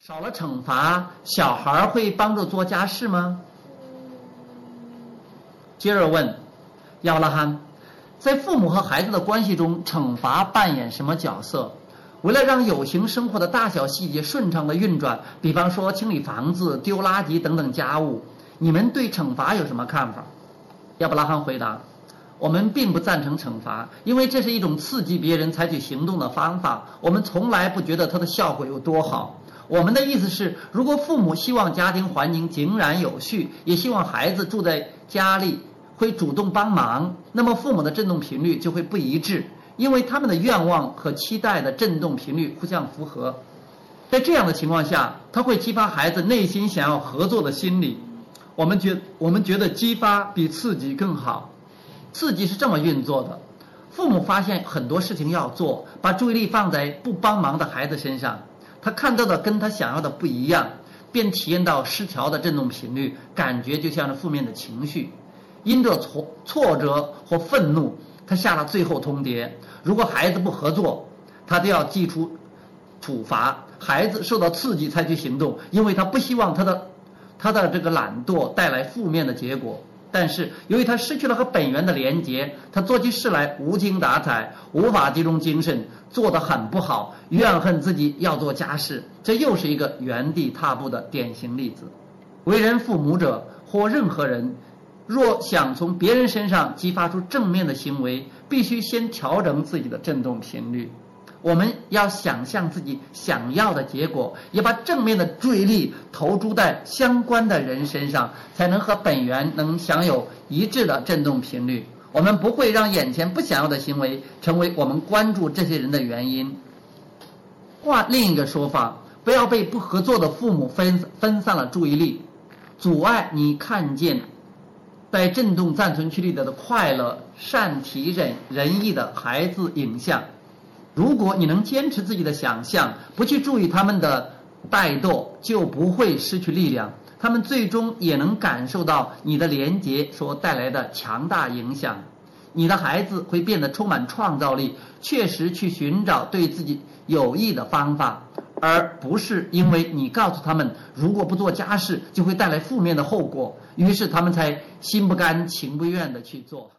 少了惩罚，小孩会帮助做家事吗？接着问，亚伯拉罕，在父母和孩子的关系中，惩罚扮演什么角色？为了让有形生活的大小细节顺畅的运转，比方说清理房子、丢垃圾等等家务，你们对惩罚有什么看法？亚伯拉罕回答：我们并不赞成惩罚，因为这是一种刺激别人采取行动的方法，我们从来不觉得它的效果有多好。我们的意思是，如果父母希望家庭环境井然有序，也希望孩子住在家里会主动帮忙，那么父母的振动频率就会不一致，因为他们的愿望和期待的振动频率互相符合。在这样的情况下，他会激发孩子内心想要合作的心理。我们觉我们觉得激发比刺激更好。刺激是这么运作的：父母发现很多事情要做，把注意力放在不帮忙的孩子身上。他看到的跟他想要的不一样，便体验到失调的振动频率，感觉就像是负面的情绪。因着挫挫折或愤怒，他下了最后通牒：如果孩子不合作，他都要祭出处罚。孩子受到刺激才去行动，因为他不希望他的他的这个懒惰带来负面的结果。但是由于他失去了和本源的连结，他做起事来无精打采，无法集中精神，做得很不好，怨恨自己要做家事，这又是一个原地踏步的典型例子。为人父母者或任何人，若想从别人身上激发出正面的行为，必须先调整自己的振动频率。我们要想象自己想要的结果，也把正面的注意力投注在相关的人身上，才能和本源能享有一致的振动频率。我们不会让眼前不想要的行为成为我们关注这些人的原因。换另一个说法，不要被不合作的父母分分散了注意力，阻碍你看见在振动暂存区里的快乐、善体忍、仁义的孩子影像。如果你能坚持自己的想象，不去注意他们的怠惰，就不会失去力量。他们最终也能感受到你的连结所带来的强大影响。你的孩子会变得充满创造力，确实去寻找对自己有益的方法，而不是因为你告诉他们如果不做家事就会带来负面的后果，于是他们才心不甘情不愿的去做。